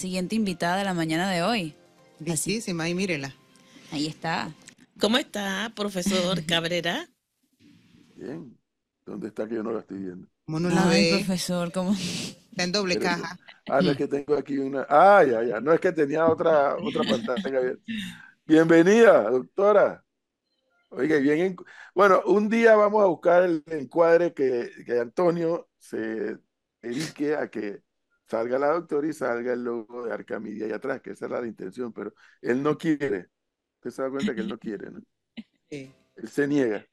siguiente invitada de la mañana de hoy. Listísima, ahí mírela. Ahí está. ¿Cómo está, profesor Cabrera? Bien. ¿Dónde está que yo no la estoy viendo? ¿Cómo no la Ay, ve? profesor, ¿cómo? Está en doble caja. Ah, no es que tengo aquí una. Ah, ya, ya. No es que tenía otra, otra pantalla abierta. Bienvenida, doctora. Oiga, bien. en- Bueno, un día vamos a buscar el encuadre que, que Antonio se dedique a que salga la doctora y salga el logo de Arcamidia ahí atrás, que esa era la intención, pero él no quiere. Usted se da cuenta que él no quiere, ¿no? Sí. Él se niega.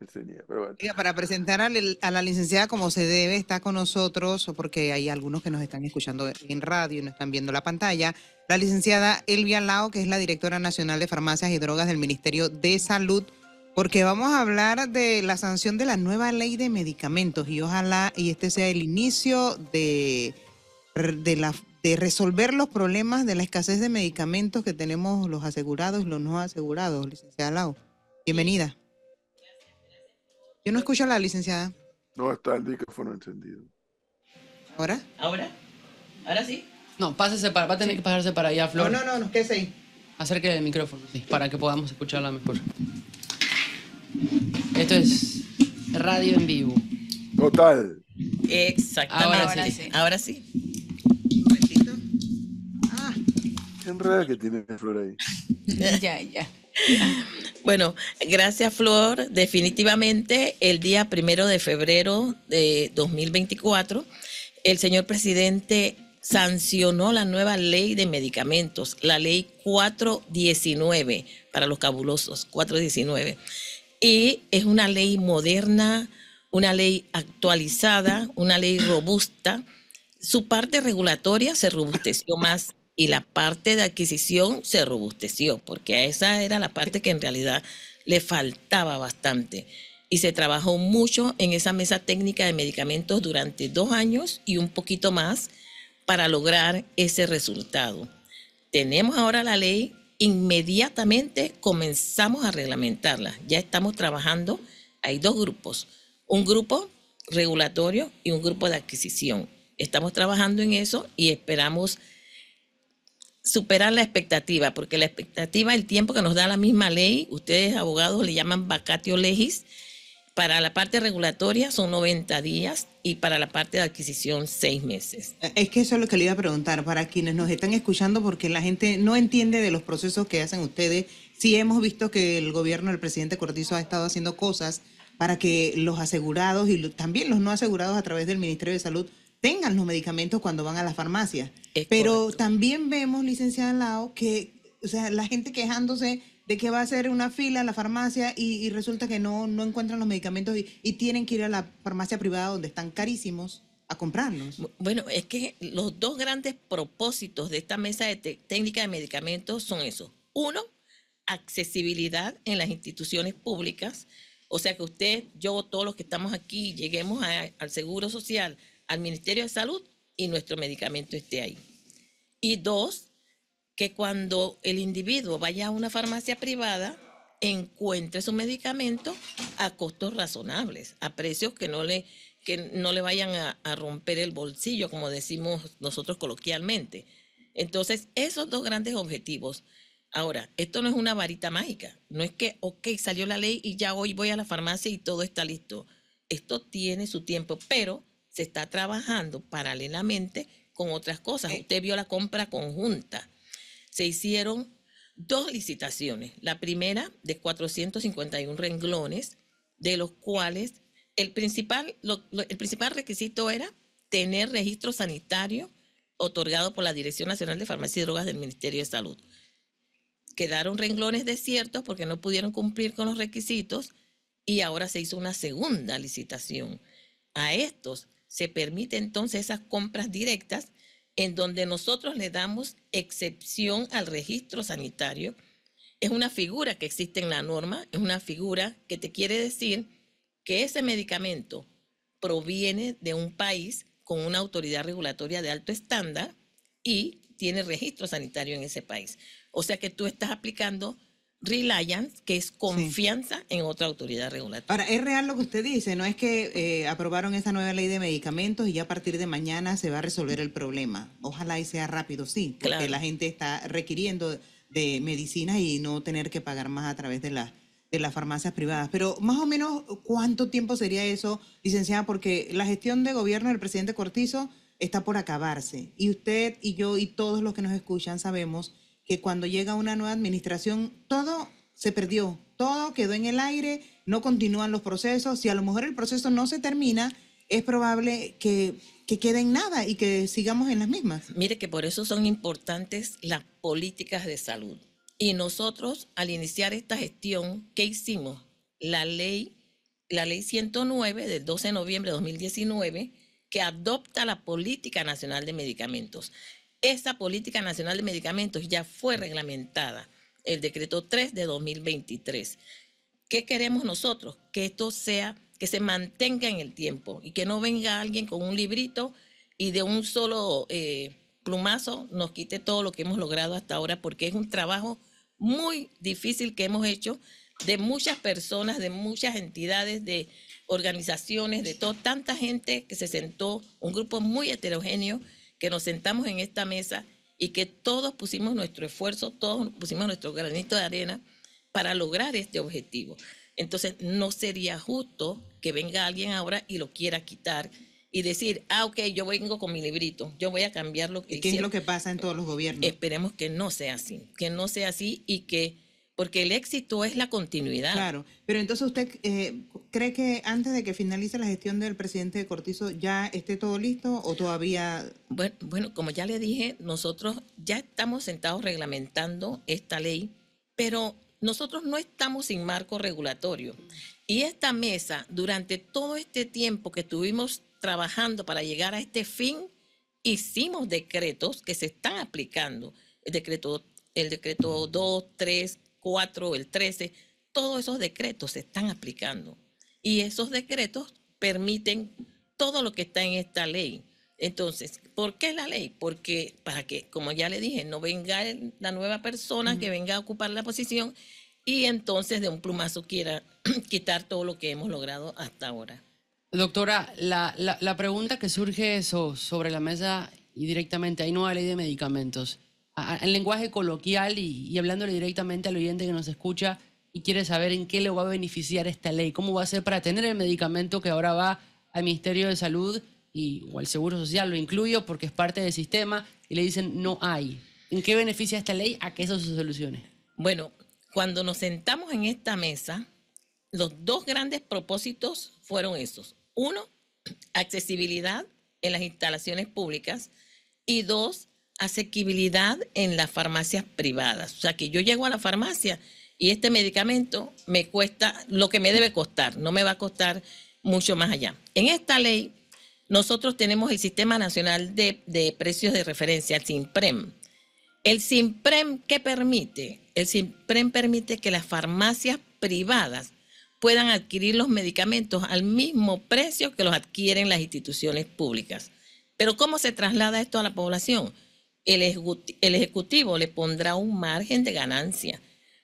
Él se niega, pero bueno. Oiga, para presentar a la- a la licenciada como se debe, está con nosotros, porque hay algunos que nos están escuchando en radio y no están viendo la pantalla, la licenciada Elvia Lao, que es la directora nacional de farmacias y drogas del Ministerio de Salud, porque vamos a hablar de la sanción de la nueva ley de medicamentos y ojalá y este sea el inicio de, de, la, de resolver los problemas de la escasez de medicamentos que tenemos los asegurados y los no asegurados, licenciada Lao. Bienvenida. Yo no escucho a la licenciada. No está el micrófono encendido. ¿Ahora? ¿Ahora? ¿Ahora sí? No, pásese para, va a tener que pasarse para allá, Flor. No, no, no, no, quédese ahí. Acerque el micrófono, sí, para que podamos escucharla mejor. Esto es radio en vivo. Total. Exactamente. Ahora sí. Ahora sí. Un momentito. Ah, Que tiene Flor ahí. ya, ya. Bueno, gracias Flor. Definitivamente el día primero de febrero de 2024, el señor presidente sancionó la nueva ley de medicamentos, la ley 419 para los cabulosos, 419. Y es una ley moderna, una ley actualizada, una ley robusta. Su parte regulatoria se robusteció más y la parte de adquisición se robusteció, porque esa era la parte que en realidad le faltaba bastante. Y se trabajó mucho en esa mesa técnica de medicamentos durante dos años y un poquito más para lograr ese resultado. Tenemos ahora la ley, inmediatamente comenzamos a reglamentarla. Ya estamos trabajando, hay dos grupos, un grupo regulatorio y un grupo de adquisición. Estamos trabajando en eso y esperamos superar la expectativa, porque la expectativa, el tiempo que nos da la misma ley, ustedes abogados le llaman vacatio legis, para la parte regulatoria son 90 días y para la parte de adquisición 6 meses. es que eso es lo que le iba a preguntar para quienes nos están escuchando, porque la gente no entiende de los procesos que hacen ustedes. Sí hemos visto que el gobierno del presidente Cortizo ha estado haciendo cosas para que los asegurados y también los no asegurados a través del Ministerio de Salud tengan los medicamentos cuando van a la farmacia. Es Pero correcto. también vemos, licenciada Lao, que o sea, la gente quejándose de que va a hacer una fila en la farmacia y, y resulta que no, no encuentran los medicamentos y, y tienen que ir a la farmacia privada donde están carísimos a comprarlos. Bu- Bueno, es que los dos grandes propósitos de esta mesa de técnica de medicamentos son esos. Uno, accesibilidad en las instituciones públicas. O sea que usted, yo, todos los que estamos aquí, lleguemos a- al Seguro Social, al Ministerio de Salud y nuestro medicamento esté ahí. Y dos, que cuando el individuo vaya a una farmacia privada, encuentre su medicamento a costos razonables, a precios que no le, que no le vayan a, a romper el bolsillo, como decimos nosotros coloquialmente. Entonces, esos dos grandes objetivos. Ahora, esto no es una varita mágica, no es que, ok, salió la ley y ya hoy voy a la farmacia y todo está listo. Esto tiene su tiempo, pero se está trabajando paralelamente con otras cosas. Usted vio la compra conjunta se hicieron dos licitaciones. La primera de 451 renglones, de los cuales el principal, lo- lo- el principal requisito era tener registro sanitario otorgado por la Dirección Nacional de Farmacia y Drogas del Ministerio de Salud. Quedaron renglones desiertos porque no pudieron cumplir con los requisitos y ahora se hizo una segunda licitación. A estos se permite entonces esas compras directas en donde nosotros le damos excepción al registro sanitario. Es una figura que existe en la norma, es una figura que te quiere decir que ese medicamento proviene de un país con una autoridad regulatoria de alto estándar y tiene registro sanitario en ese país. O sea que tú estás aplicando reliance, que es confianza en otra autoridad regulatoria. Ahora, es real lo que usted dice, no es que eh, aprobaron esta nueva ley de medicamentos y ya a partir de mañana se va a resolver el problema. Ojalá y sea rápido, sí, porque Claro. la gente está requiriendo de medicinas y no tener que pagar más a través de las de las farmacias privadas. Pero más o menos, ¿cuánto tiempo sería eso, licenciada? Porque la gestión de gobierno del presidente Cortizo está por acabarse. Y usted y yo y todos los que nos escuchan sabemos que cuando llega una nueva administración, todo se perdió, todo quedó en el aire, no continúan los procesos. Si a lo mejor el proceso no se termina, es probable que, que quede en nada y que sigamos en las mismas. Mire que por eso son importantes las políticas de salud. Y nosotros, al iniciar esta gestión, ¿qué hicimos? La ley, la ley 109 del 12 de noviembre de 2019, que adopta la Política Nacional de Medicamentos. Esa Política Nacional de Medicamentos ya fue reglamentada, el decreto 3 de 2023. ¿Qué queremos nosotros? Que esto sea, que se mantenga en el tiempo y que no venga alguien con un librito y de un solo eh, plumazo nos quite todo lo que hemos logrado hasta ahora, porque es un trabajo muy difícil que hemos hecho de muchas personas, de muchas entidades, de organizaciones, de todo, tanta gente que se sentó, un grupo muy heterogéneo, que nos sentamos en esta mesa y que todos pusimos nuestro esfuerzo, todos pusimos nuestro granito de arena para lograr este objetivo. Entonces, no sería justo que venga alguien ahora y lo quiera quitar y decir, ah, ok, yo vengo con mi librito, yo voy a cambiar lo que ¿Qué es hicieron". lo que pasa en todos los gobiernos? Esperemos que no sea así, que no sea así y que, porque el éxito es la continuidad. Claro, pero entonces usted eh, cree que antes de que finalice la gestión del presidente Cortizo ya esté todo listo o todavía... Bueno, bueno, como ya le dije, nosotros ya estamos sentados reglamentando esta ley, pero nosotros no estamos sin marco regulatorio. Y esta mesa, durante todo este tiempo que estuvimos trabajando para llegar a este fin, hicimos decretos que se están aplicando. El decreto, el decreto 2, 3, 4, el 13, todos esos decretos se están aplicando. Y esos decretos permiten todo lo que está en esta ley. Entonces, ¿por qué la ley? Porque para que, como ya le dije, no venga la nueva persona que venga a ocupar la posición y entonces de un plumazo quiera quitar todo lo que hemos logrado hasta ahora. Doctora, la, la- la pregunta que surge so- sobre la mesa y directamente, hay nueva ley de medicamentos. A- a- en lenguaje coloquial y, hablándole directamente al oyente que nos escucha y quiere saber en qué le va a beneficiar esta ley, cómo va a ser para tener el medicamento que ahora va al Ministerio de Salud y, o al Seguro Social, lo incluyo porque es parte del sistema y le dicen no hay. ¿En qué beneficia esta ley a que eso se solucione? Bueno, cuando nos sentamos en esta mesa, los dos grandes propósitos fueron esos. Uno, accesibilidad en las instalaciones públicas y dos, asequibilidad en las farmacias privadas. O sea, que yo llego a la farmacia y este medicamento me cuesta lo que me debe costar, no me va a costar mucho más allá. En esta ley, nosotros tenemos el Sistema Nacional de, Precios de Referencia, el SIMPREM. El SIMPREM, ¿qué permite? El SIMPREM permite que las farmacias privadas puedan adquirir los medicamentos al mismo precio que los adquieren las instituciones públicas. Pero ¿cómo se traslada esto a la población? El ejecuti- el ejecutivo le pondrá un margen de ganancia,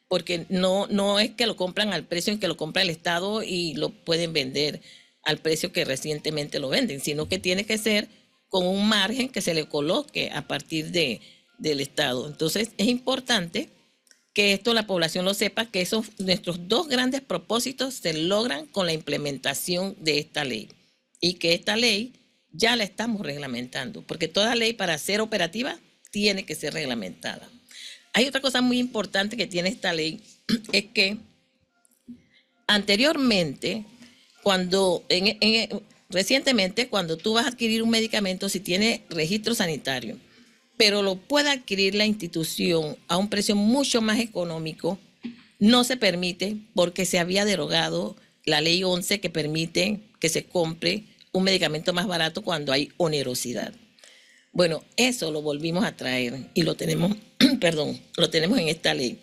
porque no, no es que lo compran al precio en que lo compra el Estado y lo pueden vender al precio que recientemente lo venden, sino que tiene que ser con un margen que se le coloque a partir de, del Estado. Entonces es importante que esto la población lo sepa, que esos nuestros dos grandes propósitos se logran con la implementación de esta ley y que esta ley ya la estamos reglamentando, porque toda ley para ser operativa tiene que ser reglamentada. Hay otra cosa muy importante que tiene esta ley, es que anteriormente, cuando en- en- recientemente, cuando tú vas a adquirir un medicamento, si tiene registro sanitario, pero lo puede adquirir la institución a un precio mucho más económico, no se permite porque se había derogado la ley 11 que permite que se compre un medicamento más barato cuando hay onerosidad. Bueno, eso lo volvimos a traer y lo tenemos, perdón, lo tenemos en esta ley.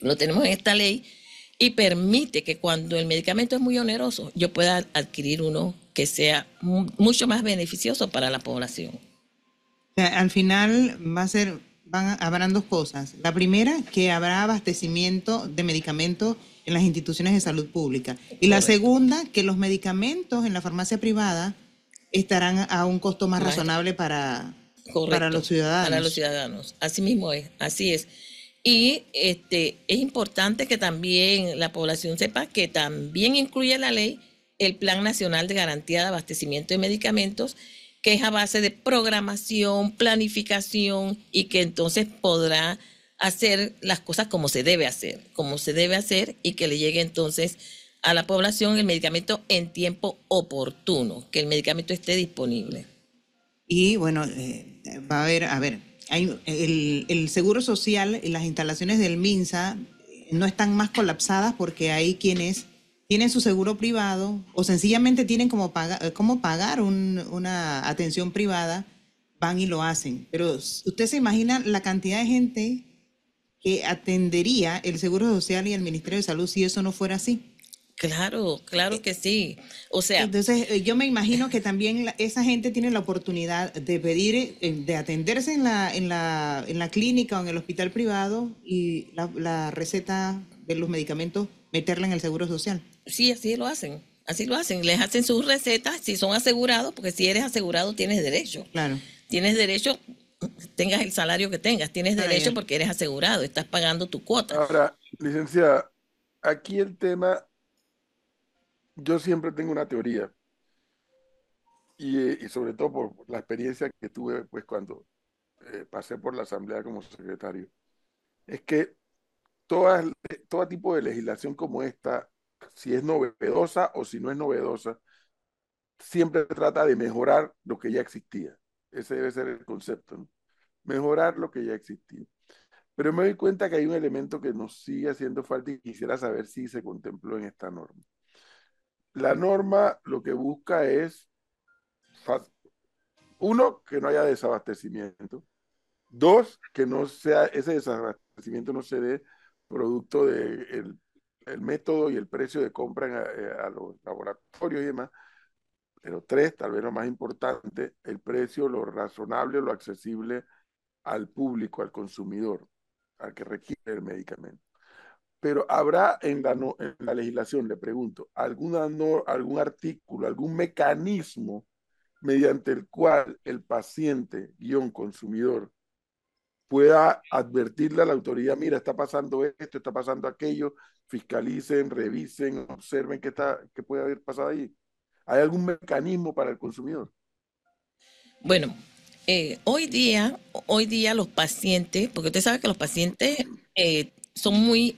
Lo tenemos en esta ley y permite que cuando el medicamento es muy oneroso, yo pueda adquirir uno que sea mu- mucho más beneficioso para la población. O sea, al final va a ser van habrán dos cosas. La primera, que habrá abastecimiento de medicamentos en las instituciones de salud pública. Y la segunda, que los medicamentos en la farmacia privada estarán a un costo más Más- razonable para, Correcto, para los ciudadanos. Para los ciudadanos. Así mismo es, así es. Y este, es importante que también la población sepa que también incluye la ley el Plan Nacional de Garantía de Abastecimiento de Medicamentos, que es a base de programación, planificación y que entonces podrá hacer las cosas como se debe hacer, como se debe hacer y que le llegue entonces a la población el medicamento en tiempo oportuno, que el medicamento esté disponible. Y bueno, eh, va a haber, a ver, hay, el, el seguro social y las instalaciones del MINSA eh, no están más colapsadas porque hay quienes tienen su seguro privado o sencillamente tienen como, paga, eh, como pagar un- una atención privada, van y lo hacen. Pero usted se imagina la cantidad de gente que atendería el seguro social y el Ministerio de Salud si eso no fuera así. Claro, claro que sí. O sea, Entonces, eh, yo me imagino que también la- esa gente tiene la oportunidad de pedir, eh, de atenderse en la, en la, en la clínica o en el hospital privado y la, la receta de los medicamentos meterla en el seguro social. sí, así lo hacen. Así lo hacen. Les hacen sus recetas si son asegurados, porque si eres asegurado tienes derecho. Claro. Tienes derecho, tengas el salario que tengas, tienes Ah, derecho ya. porque eres asegurado, estás pagando tu cuota. Ahora, licenciada, aquí el tema, yo siempre tengo una teoría, y, eh, y sobre todo por la experiencia que tuve pues cuando eh, pasé por la asamblea como secretario, es que todas, todo tipo de legislación como esta, si es novedosa o si no es novedosa, siempre trata de mejorar lo que ya existía. Ese debe ser el concepto. Mejorar lo que ya existía. Pero me doy cuenta que hay un elemento que nos sigue haciendo falta y quisiera saber si se contempló en esta norma. La norma lo que busca es, uno, que no haya desabastecimiento. Dos, que no sea, ese desabastecimiento no se dé producto del de el, método y el precio de compra a, a los laboratorios y demás. Pero tres, tal vez lo más importante, el precio, lo razonable, lo accesible al público, al consumidor, al que requiere el medicamento. Pero habrá en la, en la legislación, le pregunto, alguna no, algún artículo, algún mecanismo mediante el cual el paciente, guion consumidor, pueda advertirle a la autoridad, mira, está pasando esto, está pasando aquello, fiscalicen, revisen, observen qué, está, qué puede haber pasado ahí. ¿Hay algún mecanismo para el consumidor? Bueno, eh, hoy día, hoy día los pacientes, porque usted sabe que los pacientes eh, son muy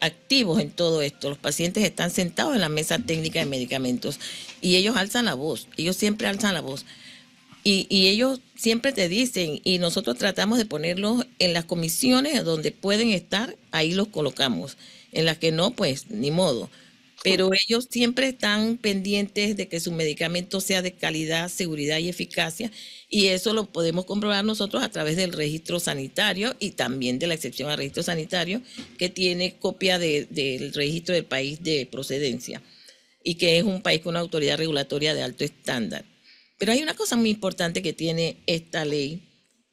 activos en todo esto. Los pacientes están sentados en la mesa técnica de medicamentos y ellos alzan la voz. Ellos siempre alzan la voz. Y, y, ellos siempre te dicen, y nosotros tratamos de ponerlos en las comisiones donde pueden estar, ahí los colocamos. En las que no, pues ni modo. Pero ellos siempre están pendientes de que su medicamento sea de calidad, seguridad y eficacia. Y eso lo podemos comprobar nosotros a través del registro sanitario y también de la excepción al registro sanitario, que tiene copia de, del registro del país de procedencia y que es un país con una autoridad regulatoria de alto estándar. Pero hay una cosa muy importante que tiene esta ley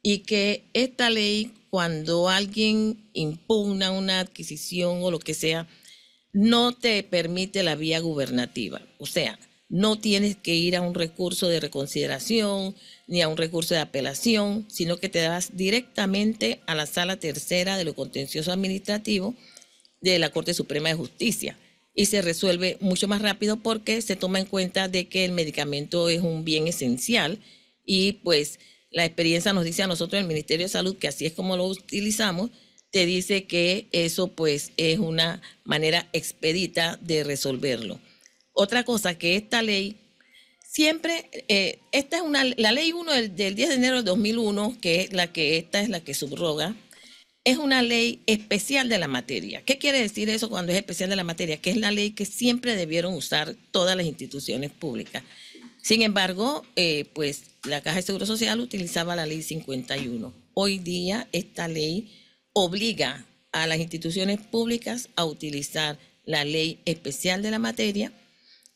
y que esta ley, cuando alguien impugna una adquisición o lo que sea, no te permite la vía gubernativa. O sea, no tienes que ir a un recurso de reconsideración ni a un recurso de apelación, sino que te vas directamente a la sala tercera de lo contencioso administrativo de la Corte Suprema de Justicia y se resuelve mucho más rápido porque se toma en cuenta de que el medicamento es un bien esencial y pues la experiencia nos dice a nosotros el Ministerio de Salud que así es como lo utilizamos, te dice que eso pues es una manera expedita de resolverlo. Otra cosa que esta ley siempre, eh, esta es una, la ley 1 del, del 10 de enero de 2001, que es la que esta es la que subroga, es una ley especial de la materia. ¿Qué quiere decir eso cuando es especial de la materia? Que es la ley que siempre debieron usar todas las instituciones públicas. Sin embargo, eh, pues la Caja de Seguro Social utilizaba la ley 51. Hoy día esta ley obliga a las instituciones públicas a utilizar la ley especial de la materia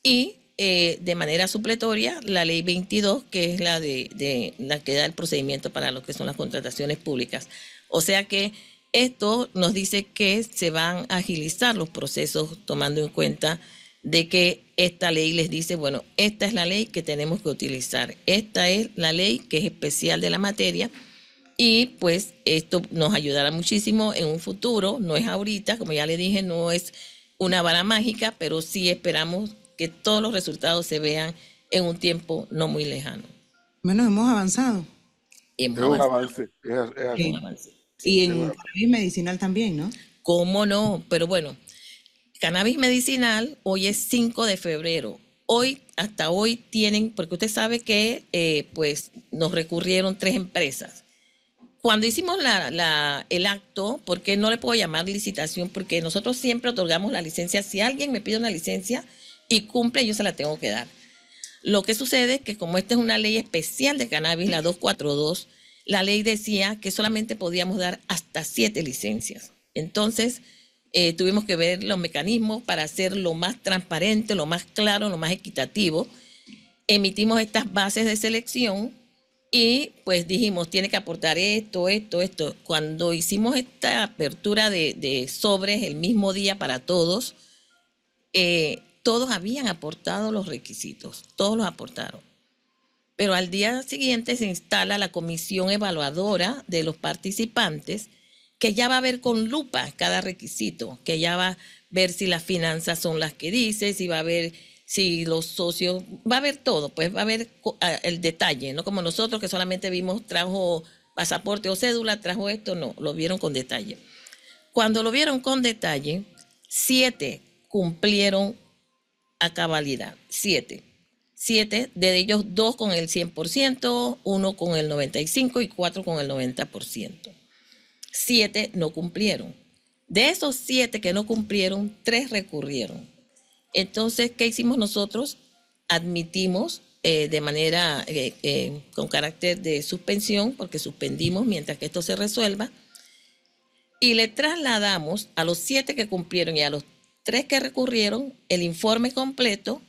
y eh, de manera supletoria la ley 22, que es la de, la que da el procedimiento para lo que son las contrataciones públicas. O sea que esto nos dice que se van a agilizar los procesos tomando en cuenta de que esta ley les dice, bueno, esta es la ley que tenemos que utilizar, esta es la ley que es especial de la materia y pues esto nos ayudará muchísimo en un futuro, no es ahorita, como ya le dije, no es una vara mágica, pero sí esperamos que todos los resultados se vean en un tiempo no muy lejano. Menos hemos avanzado. Hemos Es un avanzado, avance. es- es así. Sí. un avance. Y en cannabis medicinal también, ¿no? ¿Cómo no? Pero bueno, cannabis medicinal hoy es 5 de febrero. Hoy, hasta hoy tienen, porque usted sabe que eh, pues nos recurrieron tres empresas. Cuando hicimos el acto, porque no le puedo llamar licitación, porque nosotros siempre otorgamos la licencia. Si alguien me pide una licencia y cumple, yo se la tengo que dar. Lo que sucede es que como esta es una ley especial de cannabis, la 242, la ley decía que solamente podíamos dar hasta siete licencias. Entonces, eh, tuvimos que ver los mecanismos para hacer lo más transparente, lo más claro, lo más equitativo. Emitimos estas bases de selección y pues dijimos, tiene que aportar esto, esto, esto. Cuando hicimos esta apertura de, sobres el mismo día para todos, eh, todos habían aportado los requisitos, todos los aportaron. Pero al día siguiente se instala la comisión evaluadora de los participantes, que ya va a ver con lupa cada requisito, que ya va a ver si las finanzas son las que dice, si va a ver si los socios, va a ver todo, pues va a a- el detalle, no como nosotros que solamente vimos trajo pasaporte o cédula, trajo esto, no, lo vieron con detalle. Cuando lo vieron con detalle, siete cumplieron a cabalidad, siete. Siete, de ellos dos con el 100%, uno con el 95% y cuatro con el 90%. Siete no cumplieron. De esos siete que no cumplieron, tres recurrieron. Entonces, ¿qué hicimos nosotros? Admitimos eh, de manera eh, eh, con carácter de suspensión, porque suspendimos mientras que esto se resuelva, y le trasladamos a los siete que cumplieron y a los tres que recurrieron el informe completo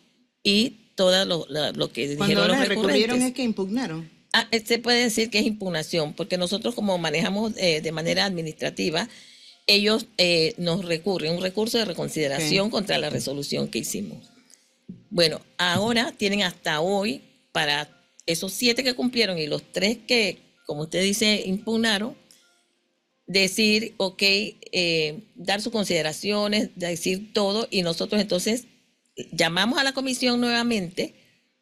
y todo lo, la- lo que Cuando dijeron los recurrieron es que impugnaron. Ah, se puede decir que es impugnación, porque nosotros como manejamos de manera administrativa, ellos eh, nos recurren, un recurso de reconsideración contra la resolución que hicimos. Bueno, ahora tienen hasta hoy para esos siete que cumplieron y los tres que, como usted dice, impugnaron, decir, ok, eh, dar sus consideraciones, decir todo, y nosotros entonces llamamos a la comisión nuevamente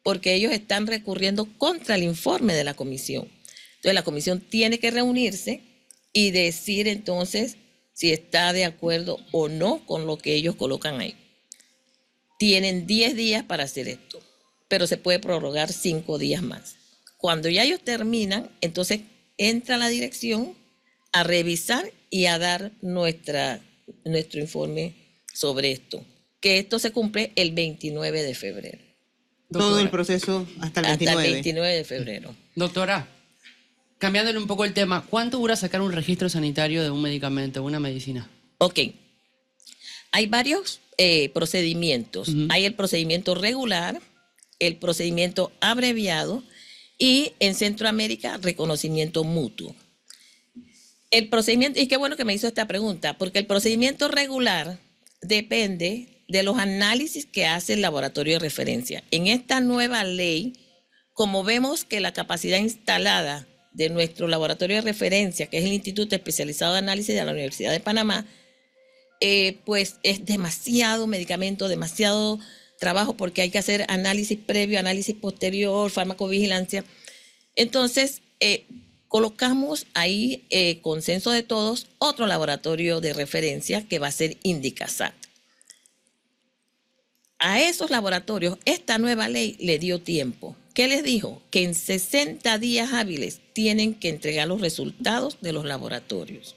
porque ellos están recurriendo contra el informe de la comisión. Entonces la comisión tiene que reunirse y decir entonces si está de acuerdo o no con lo que ellos colocan ahí. Tienen 10 días para hacer esto, pero se puede prorrogar 5 días más. Cuando ya ellos terminan, entonces entra la dirección a revisar y a dar nuestra, nuestro informe sobre esto. Que esto se cumple el 29 de febrero. Todo el proceso hasta el Hasta 29. el 29 de febrero. Doctora, cambiándole un poco el tema, ¿cuánto dura sacar un registro sanitario de un medicamento, una medicina? Ok. Hay varios eh, procedimientos. Hay el procedimiento regular, el procedimiento abreviado y en Centroamérica reconocimiento mutuo. El procedimiento, y qué bueno que me hizo esta pregunta, porque el procedimiento regular depende de los análisis que hace el laboratorio de referencia. En esta nueva ley, como vemos que la capacidad instalada de nuestro laboratorio de referencia, que es el Instituto Especializado de Análisis de la Universidad de Panamá, eh, pues es demasiado medicamento, demasiado trabajo porque hay que hacer análisis previo, análisis posterior, farmacovigilancia. Entonces, eh, colocamos ahí, eh, consenso de todos, otro laboratorio de referencia que va a ser Indicasat. A esos laboratorios, esta nueva ley le dio tiempo. ¿Qué les dijo? Que en 60 días hábiles tienen que entregar los resultados de los laboratorios.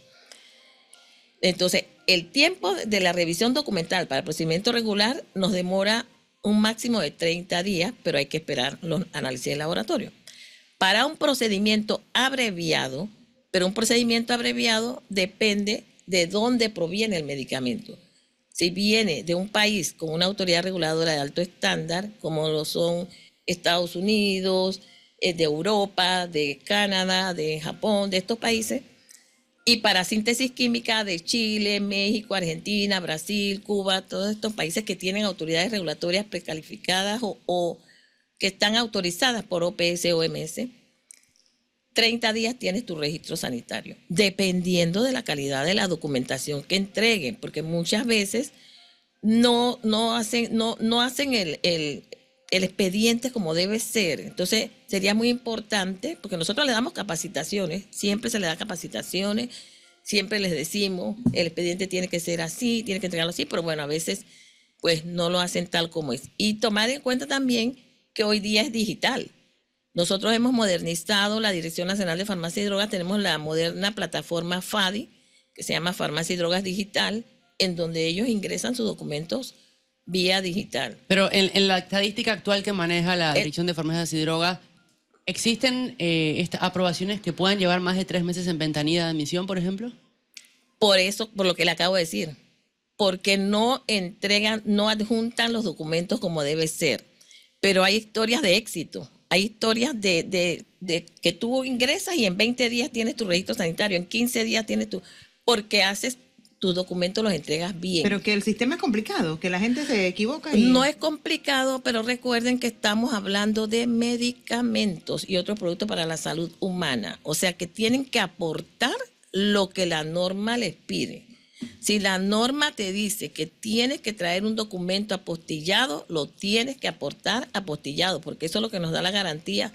Entonces, el tiempo de la revisión documental para el procedimiento regular nos demora un máximo de 30 días, pero hay que esperar los análisis de laboratorio. Para un procedimiento abreviado, pero un procedimiento abreviado depende de dónde proviene el medicamento. si viene de un país con una autoridad reguladora de alto estándar, como lo son Estados Unidos, eh, de Europa, de Canadá, de Japón, de estos países, y para síntesis química de Chile, México, Argentina, Brasil, Cuba, todos estos países que tienen autoridades regulatorias precalificadas o, que están autorizadas por OPS OMS, 30 días tienes tu registro sanitario, dependiendo de la calidad de la documentación que entreguen, porque muchas veces no, no hacen, no, no hacen el, el expediente como debe ser. Entonces, sería muy importante, porque nosotros le damos capacitaciones, siempre se le da capacitaciones, siempre les decimos, el expediente tiene que ser así, tiene que entregarlo así, pero bueno, a veces pues no lo hacen tal como es. Y tomar en cuenta también que hoy día es digital. Nosotros hemos modernizado la Dirección Nacional de Farmacia y Drogas, tenemos la moderna plataforma FADI, que se llama Farmacia y Drogas Digital, en donde ellos ingresan sus documentos vía digital. Pero en, la estadística actual que maneja la Eh, Dirección de Farmacias y Drogas, ¿existen eh, estas aprobaciones que puedan llevar más de tres meses en ventanilla de admisión, por ejemplo? Por eso, por lo que le acabo de decir, porque no entregan, no adjuntan los documentos como debe ser. Pero hay historias de éxito, hay historias de, de, de que tú ingresas y en 20 días tienes tu registro sanitario, en 15 días tienes tu, porque haces tus documentos, los entregas bien. Pero que el sistema es complicado, que la gente se equivoca. Y... No es complicado, pero recuerden que estamos hablando de medicamentos y otros productos para la salud humana. O sea que tienen que aportar lo que la norma les pide. Si la norma te dice que tienes que traer un documento apostillado, lo tienes que aportar apostillado, porque eso es lo que nos da la garantía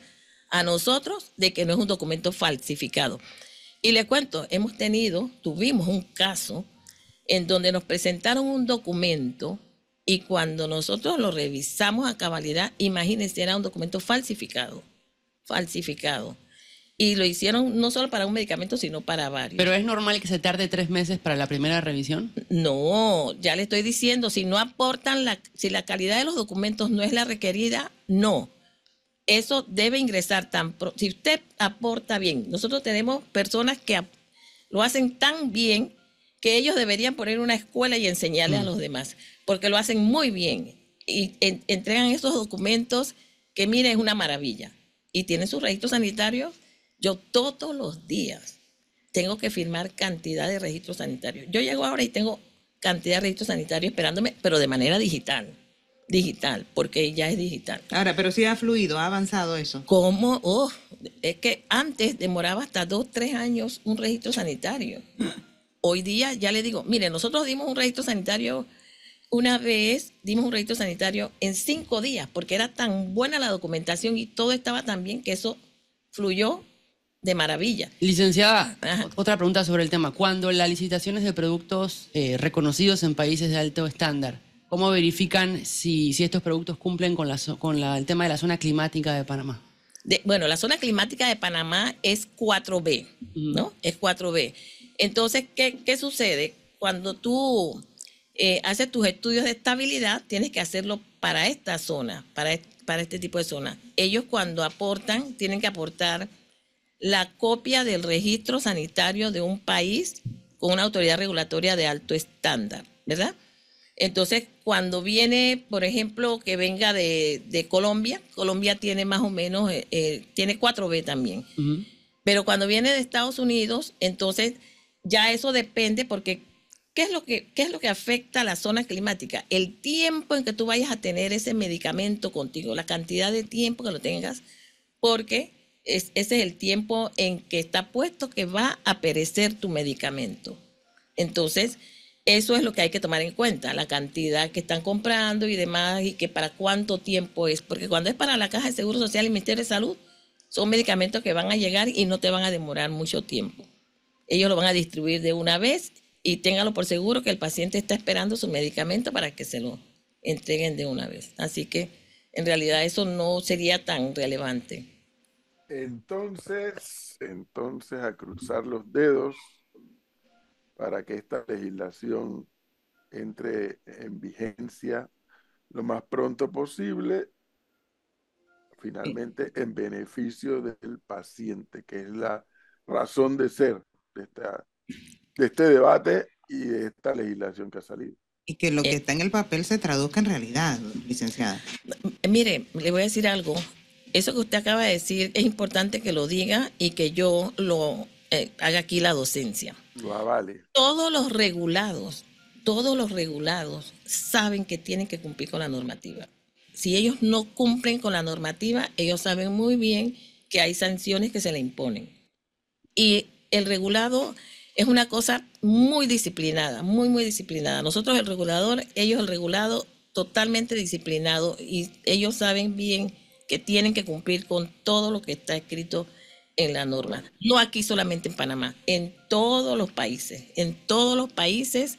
a nosotros de que no es un documento falsificado. Y le cuento, hemos tenido, tuvimos un caso en donde nos presentaron un documento y cuando nosotros lo revisamos a cabalidad, imagínense, era un documento falsificado, falsificado. Y lo hicieron no solo para un medicamento, sino para varios. ¿Pero es normal que se tarde tres meses para la primera revisión? No, ya le estoy diciendo, si no aportan, la, si la calidad de los documentos no es la requerida, no. Eso debe ingresar tan Si usted aporta bien, nosotros tenemos personas que lo hacen tan bien que ellos deberían poner una escuela y enseñarle a los demás, porque lo hacen muy bien y en, entregan esos documentos que, mire, es una maravilla. Y tienen su registro sanitario. Yo todos los días tengo que firmar cantidad de registros sanitarios. Yo llego ahora y tengo cantidad de registros sanitarios esperándome, pero de manera digital. Digital, porque ya es digital. Ahora, pero sí ha fluido, ha avanzado eso. ¿Cómo? Oh, es que antes demoraba hasta dos, tres años un registro sanitario. Hoy día ya le digo, mire, nosotros dimos un registro sanitario una vez, dimos un registro sanitario en cinco días, porque era tan buena la documentación y todo estaba tan bien que eso fluyó de maravilla. Licenciada, Ajá. otra pregunta sobre el tema. Cuando las licitaciones de productos eh, reconocidos en países de alto estándar, ¿cómo verifican si, si estos productos cumplen con, la, con la- el tema de la zona climática de Panamá? De- bueno, la zona climática de Panamá es 4B, ¿no? Es 4B. Entonces, ¿qué, qué sucede? Cuando tú eh, haces tus estudios de estabilidad, tienes que hacerlo para esta zona, para, para este tipo de zona. Ellos cuando aportan, tienen que aportar la copia del registro sanitario de un país con una autoridad regulatoria de alto estándar, ¿verdad? Entonces, cuando viene, por ejemplo, que venga de, de Colombia, Colombia tiene más o menos, eh, eh, tiene 4B también. Pero cuando viene de Estados Unidos, entonces ya eso depende porque ¿qué es lo que, qué es lo que afecta a la zona climática? El tiempo en que tú vayas a tener ese medicamento contigo, la cantidad de tiempo que lo tengas, porque es- ese es el tiempo en que está puesto que va a perecer tu medicamento. Entonces, eso es lo que hay que tomar en cuenta, la cantidad que están comprando y demás, y que para cuánto tiempo es, porque cuando es para la Caja de Seguro Social y Ministerio de Salud, son medicamentos que van a llegar y no te van a demorar mucho tiempo. Ellos lo van a distribuir de una vez y téngalo por seguro que el paciente está esperando su medicamento para que se lo entreguen de una vez. Así que en realidad eso no sería tan relevante. Entonces, entonces a cruzar los dedos para que esta legislación entre en vigencia lo más pronto posible, finalmente en beneficio del paciente, que es la razón de ser de, esta, de este debate y de esta legislación que ha salido. Y que lo que Eh. está en el papel se traduzca en realidad, licenciada. Mire, le voy a decir algo. Eso que usted acaba de decir es importante que lo diga y que yo lo eh, haga aquí la docencia. Lo avale. Todos los regulados, todos los regulados saben que tienen que cumplir con la normativa. Si ellos no cumplen con la normativa, ellos saben muy bien que hay sanciones que se le imponen. Y el regulado es una cosa muy disciplinada, muy, muy disciplinada. Nosotros el regulador, ellos el regulado totalmente disciplinado y ellos saben bien que tienen que cumplir con todo lo que está escrito en la norma. No aquí solamente en Panamá, en todos los países. En todos los países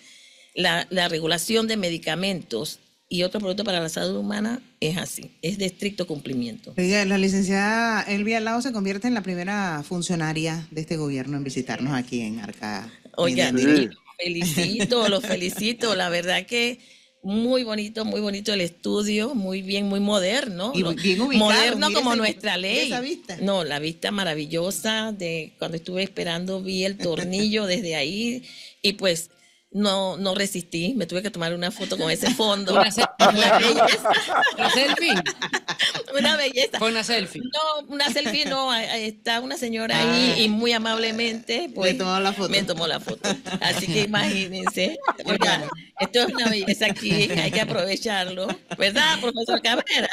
la, la regulación de medicamentos y otros productos para la salud humana es así, es de estricto cumplimiento. La licenciada Elvia Lao se convierte en la primera funcionaria de este gobierno en visitarnos aquí en Arca. Oigan, Sí. Felicito, lo felicito. La verdad que muy bonito, muy bonito el estudio, muy bien, muy moderno. Y bien ubicado, Moderno como nuestra ley. esa vista. No, la vista maravillosa de cuando estuve esperando vi el tornillo desde ahí y pues no no resistí, me tuve que tomar una foto con ese fondo. Una, se- Una belleza, una selfie. una belleza. Fue una selfie. No, una selfie no, está una señora ahí Ah. y muy amablemente pues, tomó la foto. me tomó la foto. Así que imagínense, oiga, esto es una belleza aquí, hay que aprovecharlo, ¿verdad, profesor Cabrera?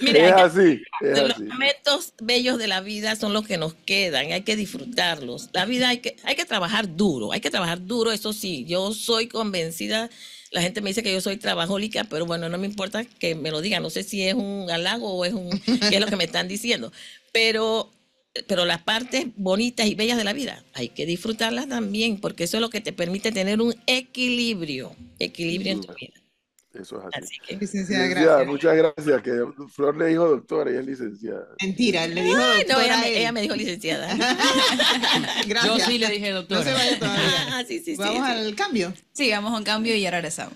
Mira, Es así, los así. momentos bellos de la vida son los que nos quedan, hay que disfrutarlos. La vida hay que, hay que trabajar duro, hay que trabajar duro, eso sí, yo soy convencida, la gente me dice que yo soy trabajólica, pero bueno, no me importa que me lo digan, no sé si es un halago o es un, qué es lo que me están diciendo, pero, pero las partes bonitas y bellas de la vida hay que disfrutarlas también, porque eso es lo que te permite tener un equilibrio, equilibrio en tu vida. Eso es así. Así que Licenciada, Licenciada, gracias. muchas gracias. Que Flor le dijo doctora y es licenciada. Mentira, le dijo Ay, no, ella a me, ella dijo licenciada. Gracias. Yo sí le dije, No doctora. se vaya todavía. Ah, sí, sí, sí, Vamos sí. al cambio. Sí, vamos a un cambio y ya regresamos.